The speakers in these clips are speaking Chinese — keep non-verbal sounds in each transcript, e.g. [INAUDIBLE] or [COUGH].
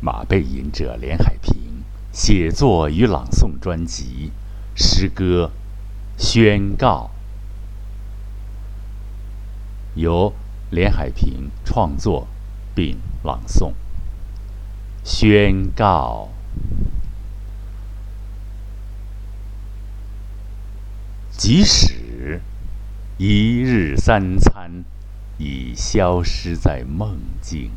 马背吟者连海平写作与朗诵专辑诗歌《宣告》，由连海平创作并朗诵。宣告，即使一日三餐已消失在梦境。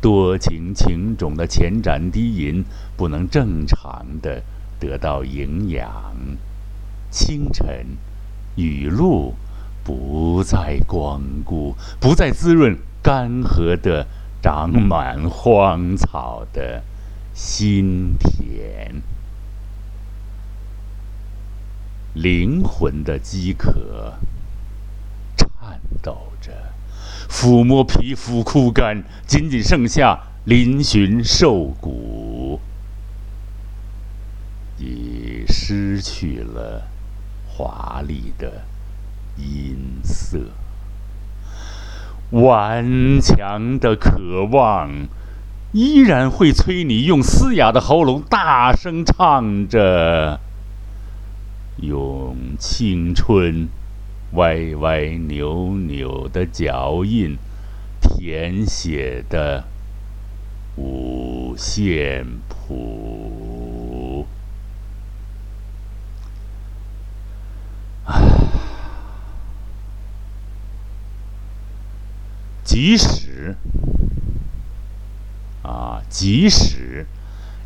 多情情种的前展低吟不能正常的得到营养，清晨雨露不再光顾，不再滋润干涸的长满荒草的心田，灵魂的饥渴颤抖着。抚摸皮肤枯干，仅仅剩下嶙峋瘦骨，已失去了华丽的音色。顽强的渴望，依然会催你用嘶哑的喉咙大声唱着，用青春。歪歪扭扭的脚印，填写的五线谱。即使啊，即使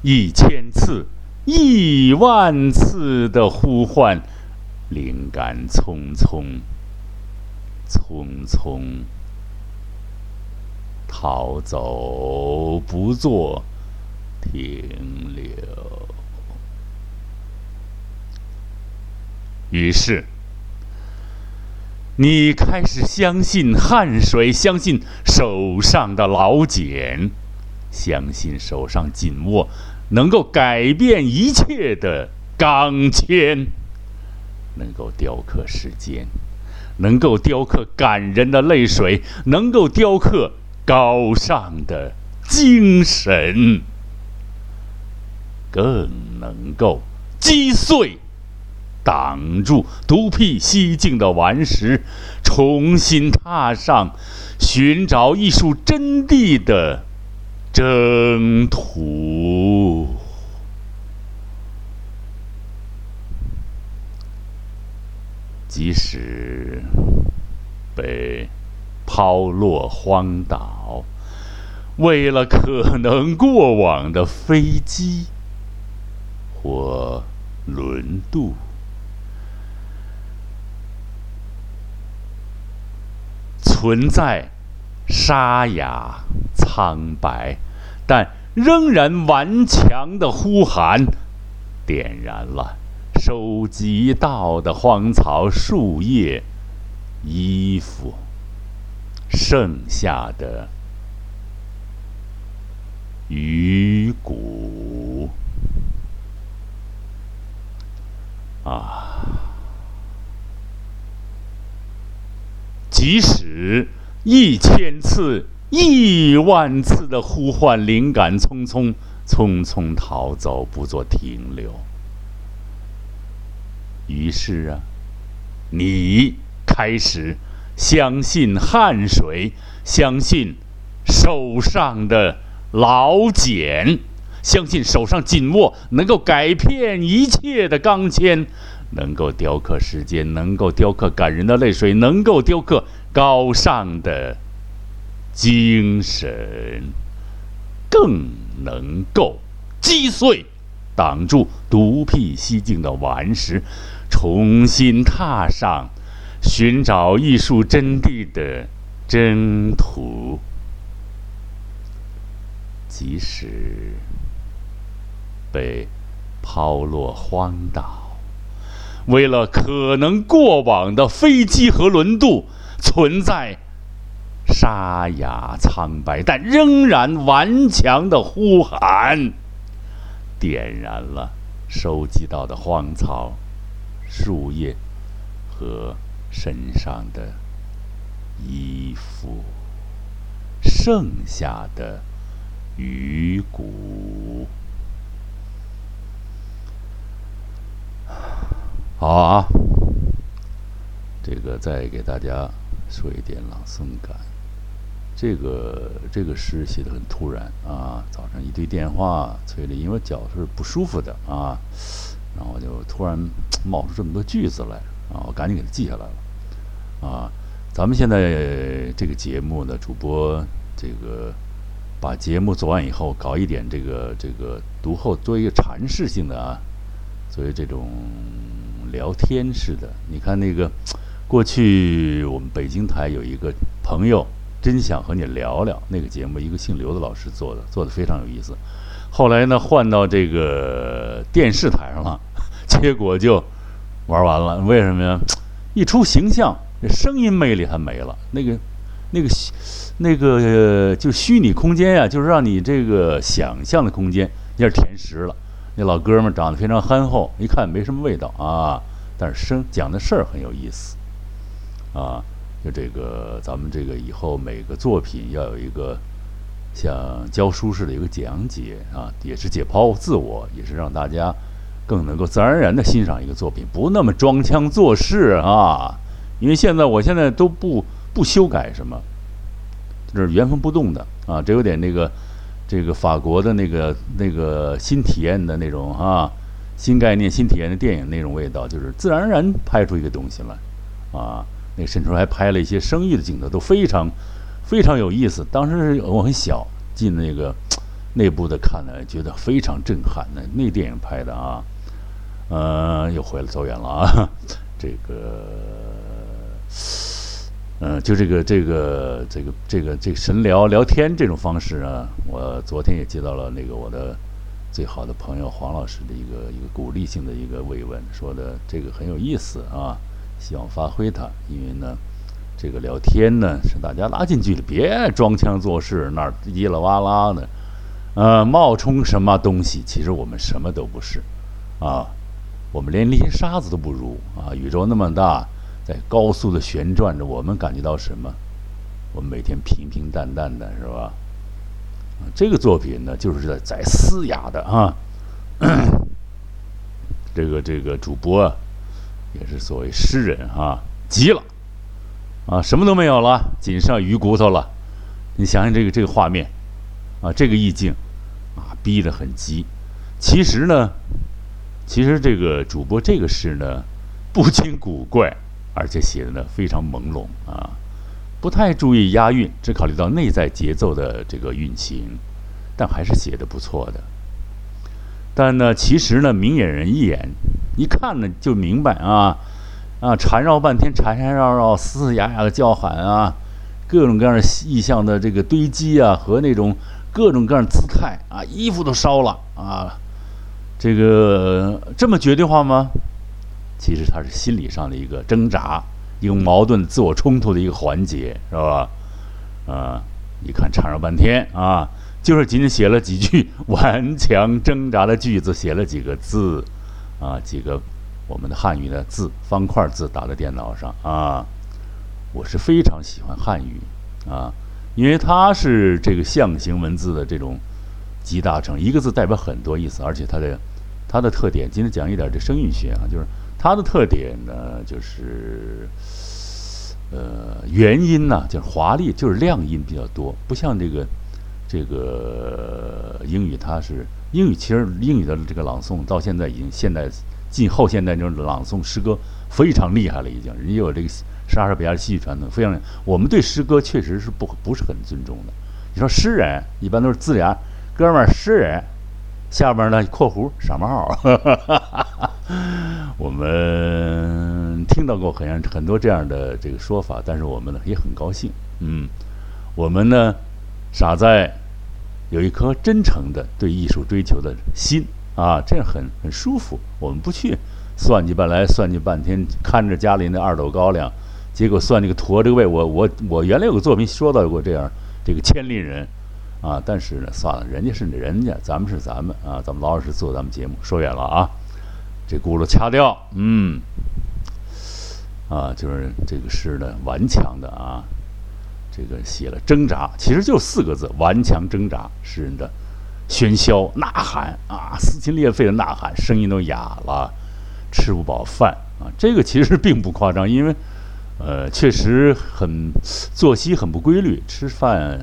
一千次、亿万次的呼唤。灵感匆匆，匆匆逃走，不做停留。于是，你开始相信汗水，相信手上的老茧，相信手上紧握能够改变一切的钢钎。能够雕刻时间，能够雕刻感人的泪水，能够雕刻高尚的精神，更能够击碎、挡住独辟蹊径的顽石，重新踏上寻找艺术真谛的征途。即使被抛落荒岛，为了可能过往的飞机或轮渡，存在沙哑苍白，但仍然顽强的呼喊，点燃了。收集到的荒草、树叶、衣服，剩下的鱼骨啊！即使一千次、亿万次的呼唤，灵感匆匆、匆匆逃走，不做停留。于是啊，你开始相信汗水，相信手上的老茧，相信手上紧握能够改变一切的钢钎，能够雕刻时间，能够雕刻感人的泪水，能够雕刻高尚的精神，更能够击碎、挡住独辟蹊径的顽石。重新踏上寻找艺术真谛的征途，即使被抛落荒岛，为了可能过往的飞机和轮渡，存在沙哑苍白，但仍然顽强的呼喊，点燃了收集到的荒草。树叶和身上的衣服，剩下的鱼骨。好啊，这个再给大家说一点朗诵感。这个这个诗写的很突然啊，早上一堆电话催的，因为脚是不舒服的啊，然后就突然冒出这么多句子来啊，我赶紧给它记下来了啊。咱们现在这个节目呢，主播这个把节目做完以后，搞一点这个这个读后做一个阐释性的啊，作为这种。聊天似的，你看那个，过去我们北京台有一个朋友，真想和你聊聊那个节目，一个姓刘的老师做的，做的非常有意思。后来呢，换到这个电视台上了，结果就玩完了。为什么呀？一出形象，声音魅力它没了。那个、那个、那个，就虚拟空间呀，就是让你这个想象的空间一下填实了。那老哥们长得非常憨厚，一看没什么味道啊，但是生讲的事儿很有意思，啊，就这个咱们这个以后每个作品要有一个像教书似的一个讲解啊，也是解剖自我，也是让大家更能够自然而然的欣赏一个作品，不那么装腔作势啊。因为现在我现在都不不修改什么，就是原封不动的啊，这有点那个。这个法国的那个那个新体验的那种啊，新概念、新体验的电影那种味道，就是自然而然拍出一个东西来，啊，那甚至还拍了一些生育的镜头，都非常非常有意思。当时我很小，进那个内部的看呢，觉得非常震撼。那那电影拍的啊，呃，又回来走远了啊，这个。嗯，就这个这个这个这个这个神聊聊天这种方式呢，我昨天也接到了那个我的最好的朋友黄老师的一个一个鼓励性的一个慰问，说的这个很有意思啊，希望发挥它，因为呢，这个聊天呢是大家拉近距离，别装腔作势，那儿叽里哇啦的，呃，冒充什么东西，其实我们什么都不是，啊，我们连那些沙子都不如啊，宇宙那么大。在高速的旋转着，我们感觉到什么？我们每天平平淡淡的，是吧？这个作品呢，就是在在嘶哑的啊。[COUGHS] 这个这个主播啊，也是所谓诗人啊，急了啊，什么都没有了，仅剩鱼骨头了。你想想这个这个画面啊，这个意境啊，逼得很急。其实呢，其实这个主播这个诗呢，[LAUGHS] 不仅古怪。而且写的呢非常朦胧啊，不太注意押韵，只考虑到内在节奏的这个运行，但还是写的不错的。但呢，其实呢，明眼人一眼一看呢就明白啊啊，缠绕半天，缠缠绕绕，嘶嘶哑哑的叫喊啊，各种各样的意象的这个堆积啊，和那种各种各样的姿态啊，衣服都烧了啊，这个这么绝对化吗？其实他是心理上的一个挣扎，一个矛盾、自我冲突的一个环节，是吧？啊，你看缠绕半天啊，就是仅仅写了几句 [LAUGHS] 顽强挣扎的句子，写了几个字，啊，几个我们的汉语的字，方块字打在电脑上啊。我是非常喜欢汉语啊，因为它是这个象形文字的这种集大成，一个字代表很多意思，而且它的它的特点，今天讲一点这声韵学啊，就是。它的特点呢，就是，呃，元音呢，就是华丽，就是亮音比较多，不像这个，这个英语，它是英语，其实英语的这个朗诵到现在已经现代、近后现代这种朗诵诗歌非常厉害了，已经，人家有这个莎士比亚的戏剧传统，非常。我们对诗歌确实是不不是很尊重的。你说诗人一般都是自然，哥们儿诗人。下边呢，括弧傻帽，[LAUGHS] 我们听到过很很多这样的这个说法，但是我们呢也很高兴，嗯，我们呢傻在有一颗真诚的对艺术追求的心啊，这样很很舒服。我们不去算计半来算计半天，看着家里那二斗高粱，结果算那个驼这个位。我我我原来有个作品说到过这样，这个千里人。啊，但是呢，算了，人家是人家，咱们是咱们啊，咱们老老实实做咱们节目。说远了啊，这轱辘掐掉，嗯，啊，就是这个诗呢，顽强的啊，这个写了挣扎，其实就四个字：顽强挣扎。诗人的喧嚣呐喊啊，撕心裂肺的呐喊，声音都哑了，吃不饱饭啊。这个其实并不夸张，因为呃，确实很作息很不规律，吃饭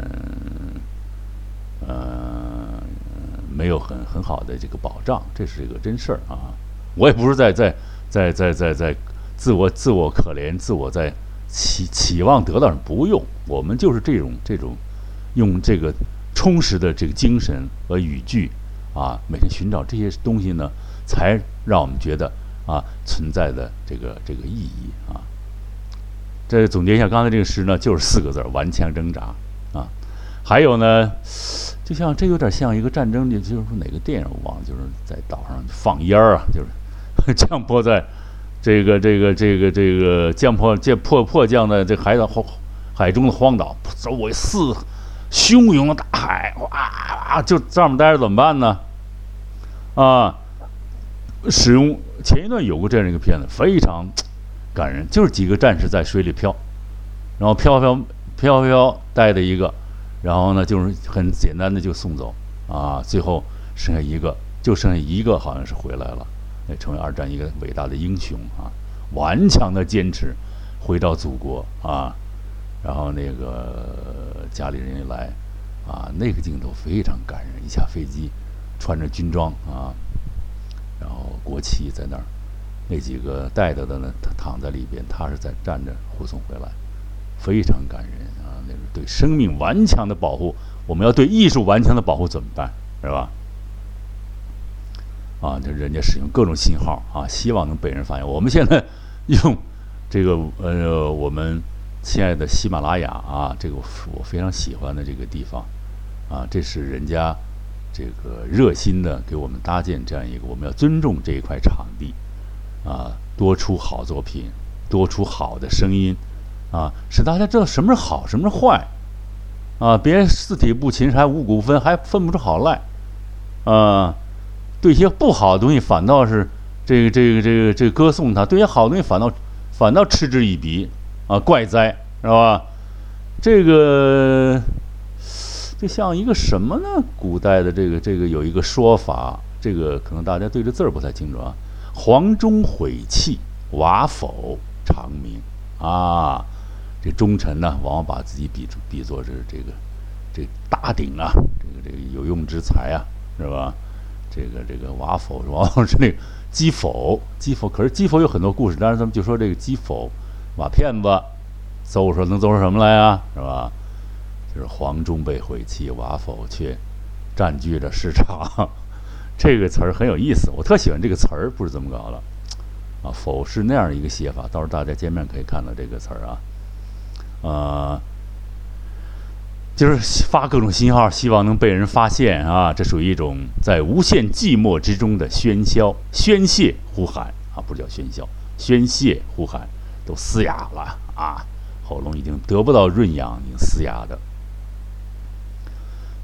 没有很很好的这个保障，这是一个真事儿啊。我也不是在在在在在在自我自我可怜，自我在。期期望得到什么不用，我们就是这种这种，用这个充实的这个精神和语句啊，每天寻找这些东西呢，才让我们觉得啊存在的这个这个意义啊。这总结一下刚才这个诗呢，就是四个字儿：顽强挣扎啊。还有呢，就像这有点像一个战争，就是说哪个电影我忘了，就是在岛上放烟儿啊，就是 [LAUGHS] 降坡在。这个这个这个这个降迫降迫迫降的这海岛海中的荒岛，周围四汹涌的大海，哇，就这么待着怎么办呢？啊，使用前一段有过这样一个片子，非常感人，就是几个战士在水里漂，然后飘飘飘飘带的一个，然后呢就是很简单的就送走啊，最后剩下一个，就剩下一个，好像是回来了。那成为二战一个伟大的英雄啊！顽强的坚持，回到祖国啊！然后那个家里人一来啊，那个镜头非常感人。一下飞机，穿着军装啊，然后国旗在那儿，那几个带着的呢，他躺在里边，他是在站着护送回来，非常感人！对生命顽强的保护，我们要对艺术顽强的保护怎么办？是吧？啊，这人家使用各种信号啊，希望能被人发现。我们现在 [LAUGHS] 用这个呃，我们亲爱的喜马拉雅啊，这个我非常喜欢的这个地方啊，这是人家这个热心的给我们搭建这样一个，我们要尊重这一块场地啊，多出好作品，多出好的声音啊，使大家知道什么是好，什么是坏啊，别四体不勤还五谷不分，还分不出好赖啊。对一些不好的东西，反倒是这个这个这个这个歌颂他；对一些好东西，反倒反倒嗤之以鼻啊，怪哉，是吧？这个就像一个什么呢？古代的这个这个有一个说法，这个可能大家对这字儿不太清楚啊。黄钟毁弃，瓦否长鸣啊。这忠臣呢，往往把自己比比作是这个这大鼎啊，这个这个有用之才啊，是吧？这个这个瓦否往往是那个击否击否，可是击否有很多故事，但是咱们就说这个击否瓦片子奏说能搜出什么来啊？是吧？就是黄忠被毁弃，瓦否却占据着市场。[LAUGHS] 这个词儿很有意思，我特喜欢这个词儿，不是这么搞的啊。否是那样一个写法，到时候大家见面可以看到这个词儿啊，呃。就是发各种信号，希望能被人发现啊！这属于一种在无限寂寞之中的喧嚣、宣泄、呼喊啊，不叫喧嚣，宣泄、呼喊都嘶哑了啊，喉咙已经得不到润养，已经嘶哑的。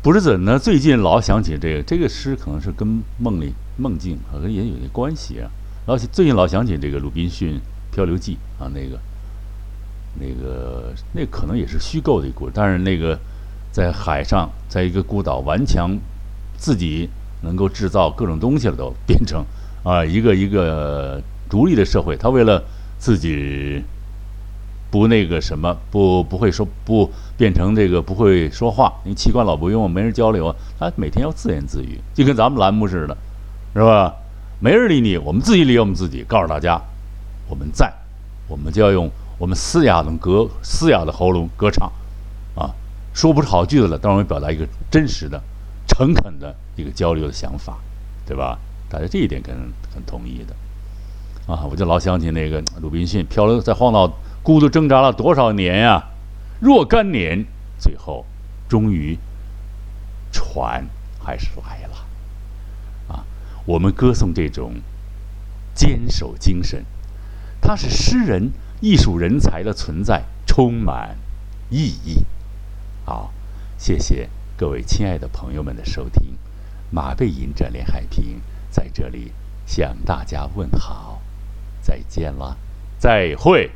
不知怎呢？最近老想起这个这个诗，可能是跟梦里梦境可能也有些关系啊。老最近老想起这个《鲁滨逊漂流记》啊，那个、那个、那可能也是虚构的一个故事，但是那个。在海上，在一个孤岛，顽强自己能够制造各种东西了，都变成啊一个一个独立的社会。他为了自己不那个什么，不不会说不变成这个不会说话，因为器官老不用，没人交流，他每天要自言自语，就跟咱们栏目似的，是吧？没人理你，我们自己理我们自己，告诉大家我们在，我们就要用我们嘶哑的歌、嘶哑的喉咙歌唱。啊说不出好句子了，但是我们表达一个真实的、诚恳的一个交流的想法，对吧？大家这一点可能很同意的。啊，我就老想起那个鲁滨逊漂流在荒岛，孤独挣扎了多少年呀？若干年，最后终于船还是来了。啊，我们歌颂这种坚守精神，它是诗人、艺术人才的存在，充满意义。好，谢谢各位亲爱的朋友们的收听，马背吟者连海平在这里向大家问好，再见了，再会。